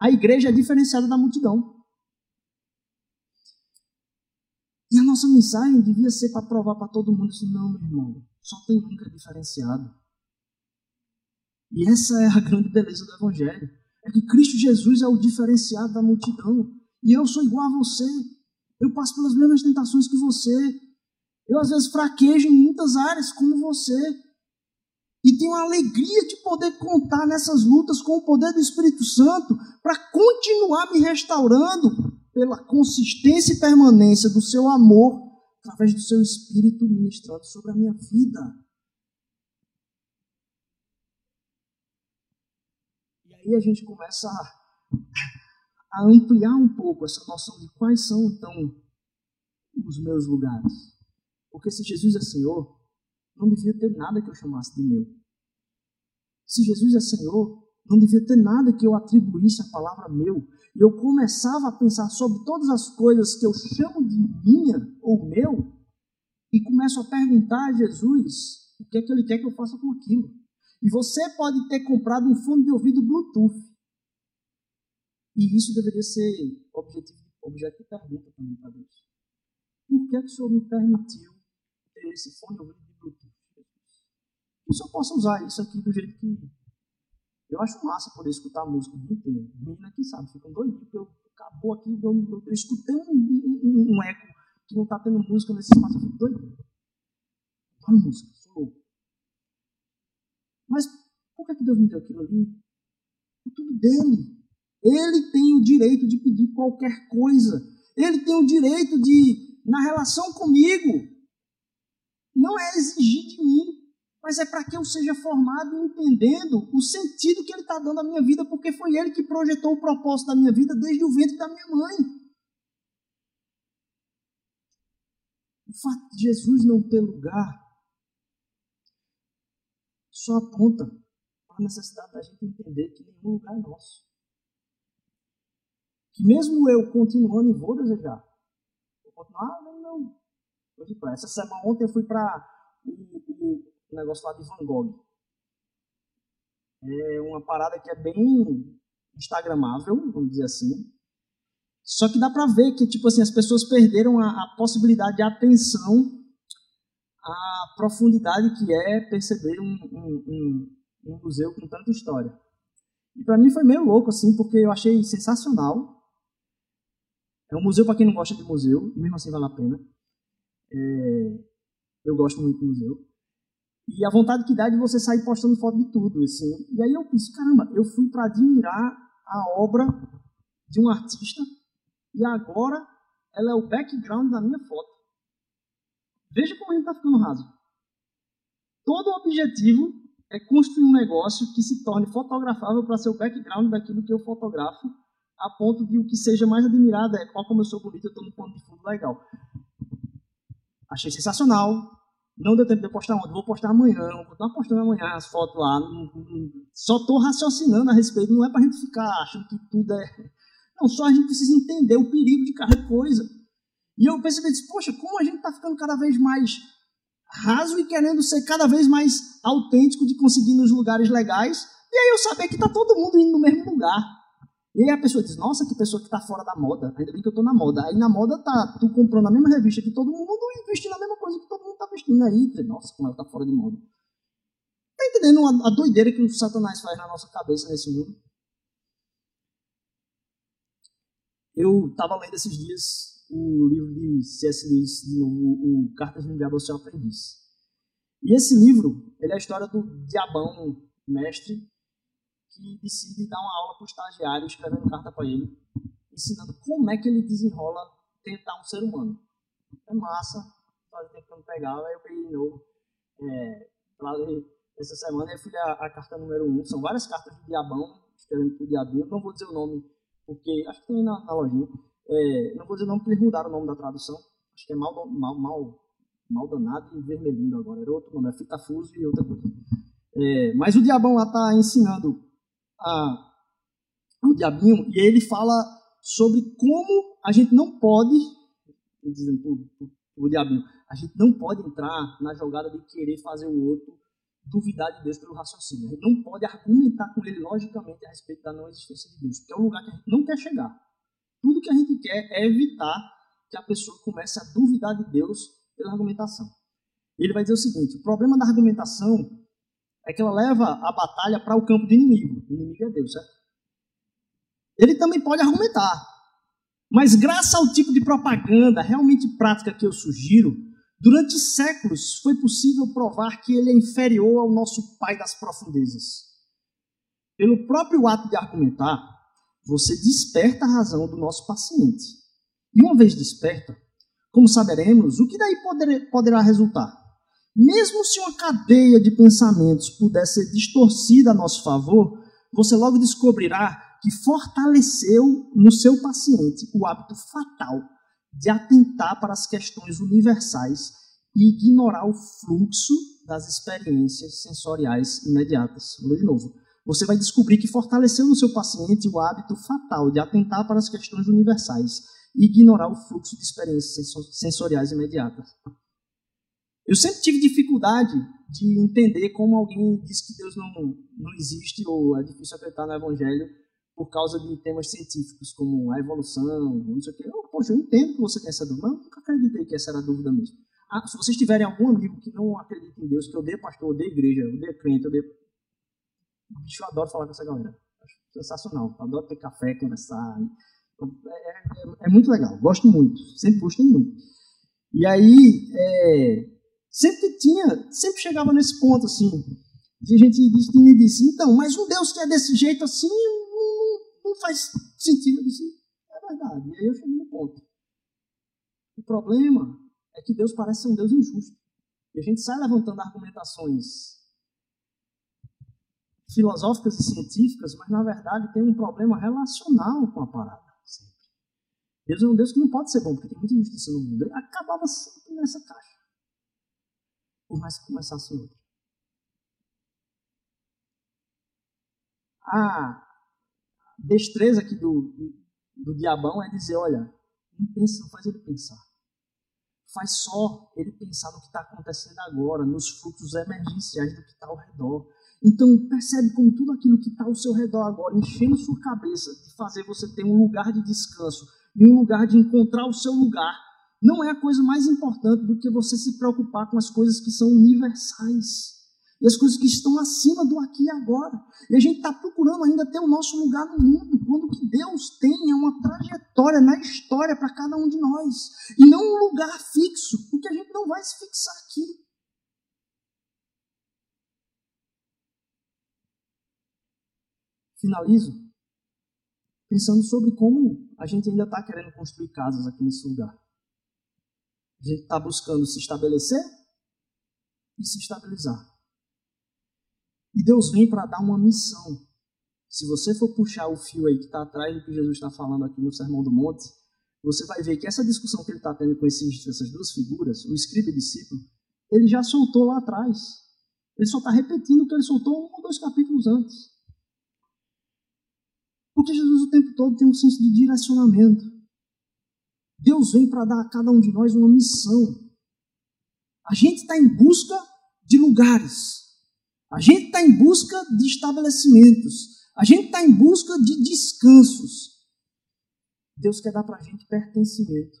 a igreja é diferenciada da multidão. E a nossa mensagem devia ser para provar para todo mundo assim, não, meu irmão, só tem um que é diferenciado. E essa é a <laughs> grande beleza do Evangelho. É que Cristo Jesus é o diferenciado da multidão. E eu sou igual a você. Eu passo pelas mesmas tentações que você. Eu, às vezes, fraquejo em muitas áreas, como você. E tenho a alegria de poder contar nessas lutas com o poder do Espírito Santo para continuar me restaurando pela consistência e permanência do seu amor através do seu Espírito ministrando sobre a minha vida. aí a gente começa a, a ampliar um pouco essa noção de quais são, então, os meus lugares. Porque se Jesus é Senhor, não devia ter nada que eu chamasse de meu. Se Jesus é Senhor, não devia ter nada que eu atribuísse a palavra meu. E eu começava a pensar sobre todas as coisas que eu chamo de minha ou meu, e começo a perguntar a Jesus o que é que ele quer que eu faça com aquilo. E você pode ter comprado um fone de ouvido Bluetooth. E isso deveria ser objetivo, objeto de pergunta também para Deus. Por que, é que o Senhor me permitiu ter esse fone de ouvido? Que o Senhor possa usar isso aqui do jeito que. Eu acho massa poder escutar música o dia inteiro. Menina que sabe, ficam doidinhos, porque eu acabou aqui, eu, eu, eu escutei um, um, um, eco que não está tendo música nesse espaço, eu fico doidinho. Adoro música, sou louco. Mas por que, que Deus me deu aquilo ali? É tudo dele. Ele tem o direito de pedir qualquer coisa. Ele tem o direito de, na relação comigo, não é exigir de mim, mas é para que eu seja formado entendendo o sentido que ele está dando à minha vida, porque foi ele que projetou o propósito da minha vida desde o ventre da minha mãe. O fato de Jesus não ter lugar só aponta para a necessidade da gente entender que nenhum lugar é nosso. Que mesmo eu continuando e vou desejar, vou continuar, ah, não, não. Essa semana ontem eu fui para o, o, o, negócio lá de Van Gogh. É uma parada que é bem instagramável, vamos dizer assim. Só que dá para ver que tipo assim as pessoas perderam a, a possibilidade de atenção a profundidade que é perceber um, um, um, um museu com tanta história. E para mim foi meio louco, assim, porque eu achei sensacional. É um museu para quem não gosta de museu, e mesmo assim vale a pena. É, eu gosto muito de museu. E a vontade que dá é de você sair postando foto de tudo, assim. E aí eu pensei, caramba, eu fui para admirar a obra de um artista e agora ela é o background da minha foto. Veja como a gente está ficando raso. Todo o objetivo é construir um negócio que se torne fotografável para ser o background daquilo que eu fotografo, a ponto de o que seja mais admirado é qual como eu sou bonito, eu estou no ponto de fundo legal. Achei sensacional. Não deu tempo de postar ontem, vou postar amanhã, vou continuar postando amanhã as fotos lá. Só estou raciocinando a respeito, não é para a gente ficar achando que tudo é. Não, só a gente precisa entender o perigo de cada coisa. E eu percebi, disse, poxa, como a gente está ficando cada vez mais raso e querendo ser cada vez mais autêntico de conseguir nos lugares legais. E aí eu sabia que está todo mundo indo no mesmo lugar. E aí a pessoa diz, nossa, que pessoa que está fora da moda. Ainda bem que eu estou na moda. Aí na moda tá tu comprando a mesma revista que todo mundo e vestindo a mesma coisa que todo mundo está vestindo. Aí, nossa, como ela está fora de moda. Está entendendo a, a doideira que o Satanás faz na nossa cabeça nesse mundo? Eu estava lendo esses dias o livro de C.S. Lewis, de novo, o Cartas de um Diabo ao Seu Aprendiz. E esse livro, ele é a história do diabão mestre que decide dar uma aula para o estagiário, escrevendo carta para ele, ensinando como é que ele desenrola tentar um ser humano. É massa, faz tempo que eu não pegava, aí eu peguei de novo é, para ler essa semana, eu fui a, a carta número 1, um. são várias cartas de diabão, escrevendo para o diabinho, não vou dizer o nome, porque acho que tem na, na lojinha, é, não vou dizer o nome porque eles mudaram o nome da tradução. Acho que é mal, mal, mal, mal danado e vermelhinho agora. Era outro nome, é fitafuso e outra coisa. É, mas o diabão lá está ensinando a, o diabinho e ele fala sobre como a gente não pode, dizendo diabinho, a gente não pode entrar na jogada de querer fazer o outro duvidar de Deus pelo raciocínio. A gente não pode argumentar com ele logicamente a respeito da não existência de Deus, porque é um lugar que a gente não quer chegar. Tudo que a gente quer é evitar que a pessoa comece a duvidar de Deus pela argumentação. Ele vai dizer o seguinte: o problema da argumentação é que ela leva a batalha para o campo do inimigo. O inimigo é Deus, certo? Ele também pode argumentar. Mas, graças ao tipo de propaganda realmente prática que eu sugiro, durante séculos foi possível provar que ele é inferior ao nosso Pai das profundezas. Pelo próprio ato de argumentar, você desperta a razão do nosso paciente. E uma vez desperta, como saberemos, o que daí poder, poderá resultar? Mesmo se uma cadeia de pensamentos puder ser distorcida a nosso favor, você logo descobrirá que fortaleceu no seu paciente o hábito fatal de atentar para as questões universais e ignorar o fluxo das experiências sensoriais imediatas. Vou ler de novo. Você vai descobrir que fortaleceu no seu paciente o hábito fatal de atentar para as questões universais e ignorar o fluxo de experiências sensoriais imediatas. Eu sempre tive dificuldade de entender como alguém diz que Deus não, não existe ou é difícil acreditar no Evangelho por causa de temas científicos como a evolução, não sei o quê. Eu, poxa, eu entendo que você tem essa dúvida, mas eu nunca acreditei que essa era a dúvida mesmo. Ah, se vocês tiverem algum amigo que não acredita em Deus, que odeia pastor, odeia igreja, odeia crente, odeia... Bicho, eu adoro falar com essa galera. Acho sensacional. Eu adoro ter café, conversar. É, é, é, muito legal. Gosto muito. Sempre gostei muito. E aí, é, sempre tinha, sempre chegava nesse ponto assim, de a gente me disse, então, mas um Deus que é desse jeito assim, não faz sentido. Eu disse, é verdade. E aí eu cheguei no ponto. O problema é que Deus parece ser um Deus injusto. E a gente sai levantando argumentações filosóficas e científicas, mas na verdade tem um problema relacional com a parada. Sempre. Deus é um Deus que não pode ser bom, porque tem muita injustiça no mundo. Ele acabava sempre nessa caixa. Por mais que começasse em outra. Ah, destreza aqui do, do diabão é dizer, olha, não pensa, faz ele pensar. Faz só ele pensar no que está acontecendo agora, nos fluxos emergenciais do que está ao redor. Então, percebe como tudo aquilo que está ao seu redor agora, enchendo sua cabeça de fazer você ter um lugar de descanso e um lugar de encontrar o seu lugar, não é a coisa mais importante do que você se preocupar com as coisas que são universais e as coisas que estão acima do aqui e agora. E a gente está procurando ainda ter o nosso lugar no mundo, quando o que Deus tem é uma trajetória na história para cada um de nós, e não um lugar fixo, porque a gente não vai se fixar aqui. Finalizo pensando sobre como a gente ainda está querendo construir casas aqui nesse lugar. A gente está buscando se estabelecer e se estabilizar. E Deus vem para dar uma missão. Se você for puxar o fio aí que está atrás do que Jesus está falando aqui no Sermão do Monte, você vai ver que essa discussão que ele está tendo com esses, essas duas figuras, o escriba e o discípulo, ele já soltou lá atrás. Ele só está repetindo o que ele soltou um ou dois capítulos antes. Porque Jesus o tempo todo tem um senso de direcionamento. Deus vem para dar a cada um de nós uma missão. A gente está em busca de lugares. A gente está em busca de estabelecimentos. A gente está em busca de descansos. Deus quer dar para a gente pertencimento,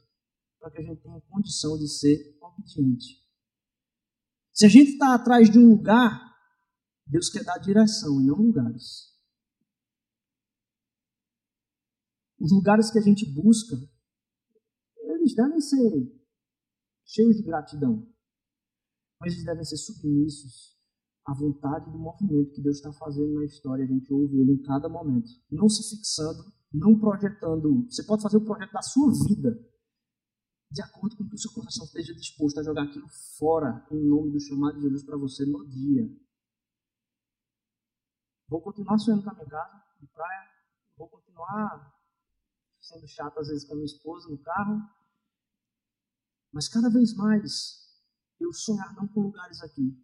para que a gente tenha condição de ser obediente. Se a gente está atrás de um lugar, Deus quer dar direção e não lugares. Os lugares que a gente busca, eles devem ser cheios de gratidão, mas eles devem ser submissos a vontade do movimento que Deus está fazendo na história, a gente ouve ele em cada momento. Não se fixando, não projetando. Você pode fazer o projeto da sua vida de acordo com que o seu coração esteja disposto a jogar aquilo fora em nome do chamado de Jesus para você no dia. Vou continuar sonhando com a minha casa de praia, vou continuar sendo chato às vezes com a minha esposa no carro, mas cada vez mais eu sonhar não com lugares aqui,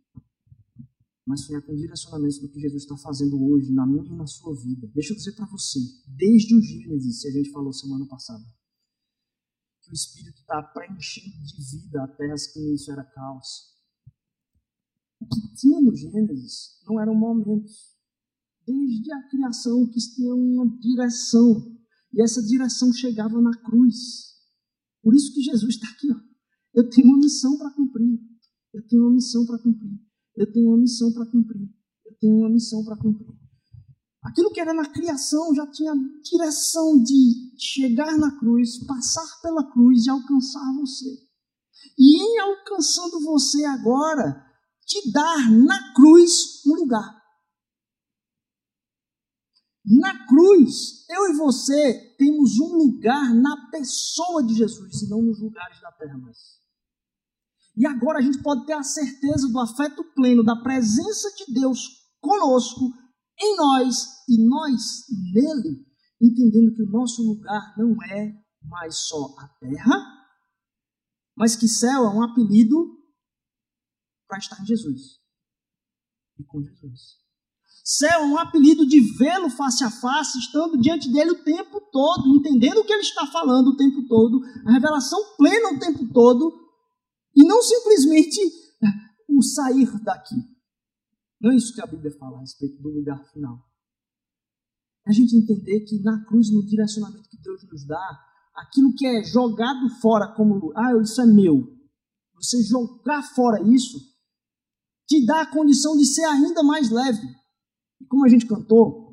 mas sonhar com direcionamentos do que Jesus está fazendo hoje, na minha e na sua vida. Deixa eu dizer para você, desde o Gênesis, se a gente falou semana passada, que o Espírito está preenchendo de vida a terra que no início era caos. O que tinha no Gênesis não eram momentos. Desde a criação que tinha uma direção. E essa direção chegava na cruz. Por isso que Jesus está aqui. Ó. Eu tenho uma missão para cumprir. Eu tenho uma missão para cumprir. Eu tenho uma missão para cumprir. Eu tenho uma missão para cumprir. Aquilo que era na criação já tinha direção de chegar na cruz, passar pela cruz e alcançar você. E em alcançando você agora, te dar na cruz um lugar. Na cruz, eu e você temos um lugar na pessoa de Jesus, e não nos lugares da terra mais. E agora a gente pode ter a certeza do afeto pleno, da presença de Deus conosco em nós e nós nele, entendendo que o nosso lugar não é mais só a terra, mas que céu é um apelido para estar em Jesus e com Jesus. Céu é um apelido de vê-lo face a face, estando diante dele o tempo todo, entendendo o que ele está falando o tempo todo, a revelação plena o tempo todo, e não simplesmente o sair daqui. Não é isso que a Bíblia fala a respeito do lugar final. A gente entender que na cruz, no direcionamento que Deus nos dá, aquilo que é jogado fora como, ah, isso é meu, você jogar fora isso, te dá a condição de ser ainda mais leve. E como a gente cantou,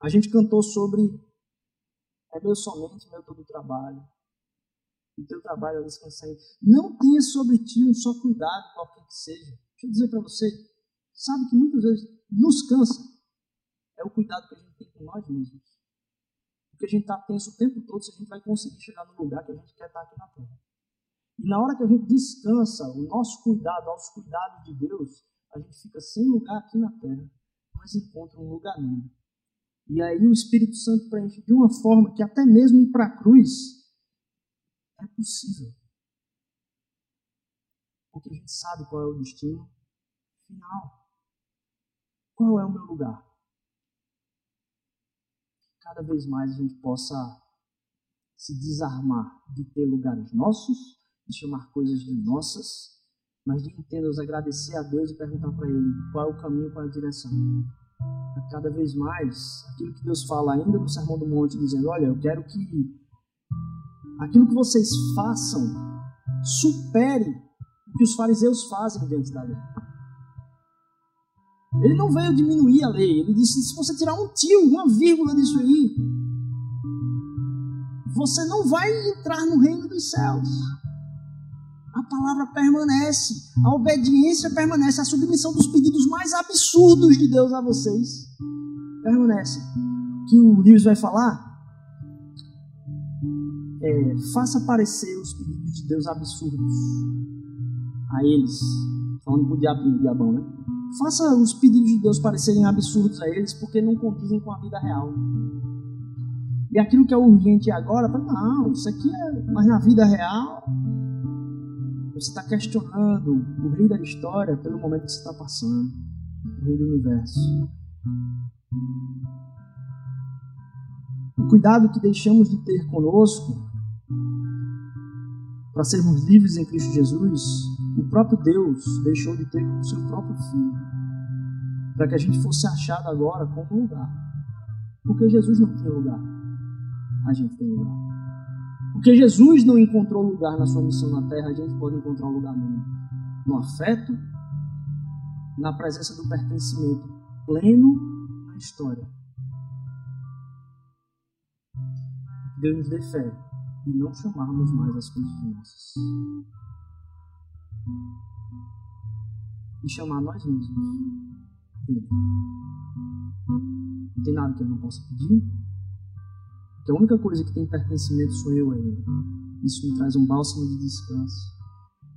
a gente cantou sobre é meu somente, meu todo trabalho. E teu trabalho é descansar em Não tenha sobre ti um só cuidado, qualquer que seja. Deixa eu dizer para você, sabe que muitas vezes nos cansa é o cuidado que a gente tem com nós mesmos. Porque a gente está tenso o tempo todo se a gente vai conseguir chegar no lugar que a gente quer estar aqui na Terra. E na hora que a gente descansa o nosso cuidado aos cuidados de Deus, a gente fica sem lugar aqui na terra, mas encontra um lugar nele. E aí o Espírito Santo preenche de uma forma que até mesmo ir para a cruz é possível. Porque a gente sabe qual é o destino final. Qual é o meu lugar? Cada vez mais a gente possa se desarmar de ter lugares nossos, de chamar coisas de nossas mas de entender, agradecer a Deus e perguntar para Ele qual é o caminho, qual é a direção. Cada vez mais, aquilo que Deus fala ainda no Sermão do Monte, dizendo: Olha, eu quero que aquilo que vocês façam supere o que os fariseus fazem diante da lei. Ele não veio diminuir a lei, ele disse: se você tirar um tio, uma vírgula disso aí, você não vai entrar no reino dos céus a palavra permanece, a obediência permanece, a submissão dos pedidos mais absurdos de Deus a vocês permanece. Que o Lewis vai falar é, faça aparecer os pedidos de Deus absurdos a eles, falando para o diabinho, diabão, né? Faça os pedidos de Deus parecerem absurdos a eles, porque não condizem com a vida real. E aquilo que é urgente agora, não, isso aqui é, mas na vida real você está questionando o rei da história pelo momento que você está passando, o rei do universo. O cuidado que deixamos de ter conosco para sermos livres em Cristo Jesus, o próprio Deus deixou de ter com o seu próprio Filho, para que a gente fosse achado agora como lugar. Porque Jesus não tinha lugar, a gente tem lugar. Porque Jesus não encontrou lugar na sua missão na terra, a gente pode encontrar um lugar. No afeto, na presença do pertencimento pleno na história. Deus nos dê fé e não chamarmos mais as coisas nossas. E chamar nós mesmos. Não tem nada que eu não possa pedir, que a única coisa que tem pertencimento sou eu a Ele. Isso me traz um bálsamo de descanso.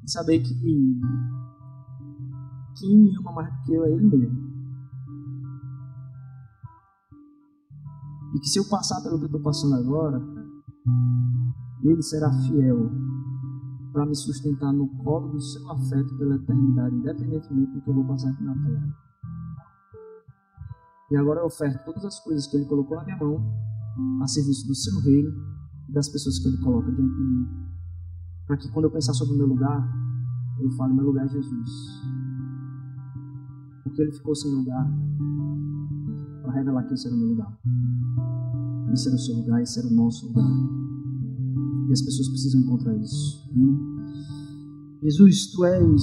E saber que quem me ama mais do que eu é Ele mesmo. E que se eu passar pelo que eu estou passando agora, Ele será fiel para me sustentar no colo do seu afeto pela eternidade, independentemente do que eu vou passar aqui na terra. E agora eu oferto todas as coisas que Ele colocou na minha mão a serviço do seu reino e das pessoas que ele coloca diante de mim. Para que quando eu pensar sobre o meu lugar, eu falo: meu lugar é Jesus. Porque ele ficou sem lugar para revelar que esse era o meu lugar. Esse era o seu lugar, esse era o nosso lugar. E as pessoas precisam encontrar isso. Jesus, tu és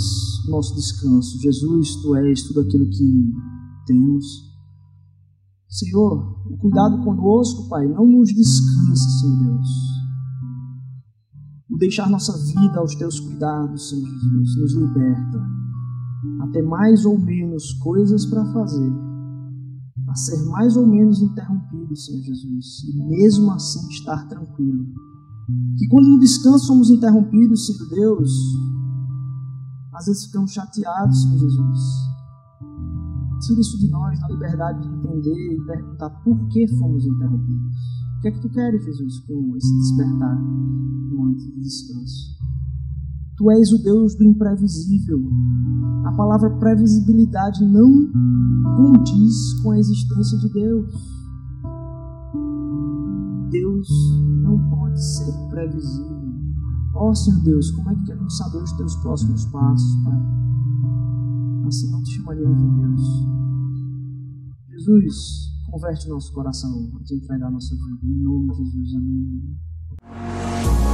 nosso descanso. Jesus, tu és tudo aquilo que temos. Senhor, o cuidado conosco, Pai, não nos descansa, Senhor Deus. O deixar nossa vida aos teus cuidados, Senhor Jesus, nos liberta a ter mais ou menos coisas para fazer, a ser mais ou menos interrompido, Senhor Jesus, e mesmo assim estar tranquilo. Que quando no descanso somos interrompidos, Senhor Deus, às vezes ficamos chateados, Senhor Jesus Tira isso de nós, na liberdade de entender e perguntar por que fomos interrompidos. O que é que tu queres, Jesus, com esse despertar no momento de descanso? Tu és o Deus do imprevisível. A palavra previsibilidade não condiz com a existência de Deus. Deus não pode ser previsível. Ó oh, Senhor Deus, como é que queremos saber os teus próximos passos, Pai? Assim não te chamaríamos de Deus. Jesus, converte nosso coração a te entregar a nossa vida. Em nome de Jesus, amém.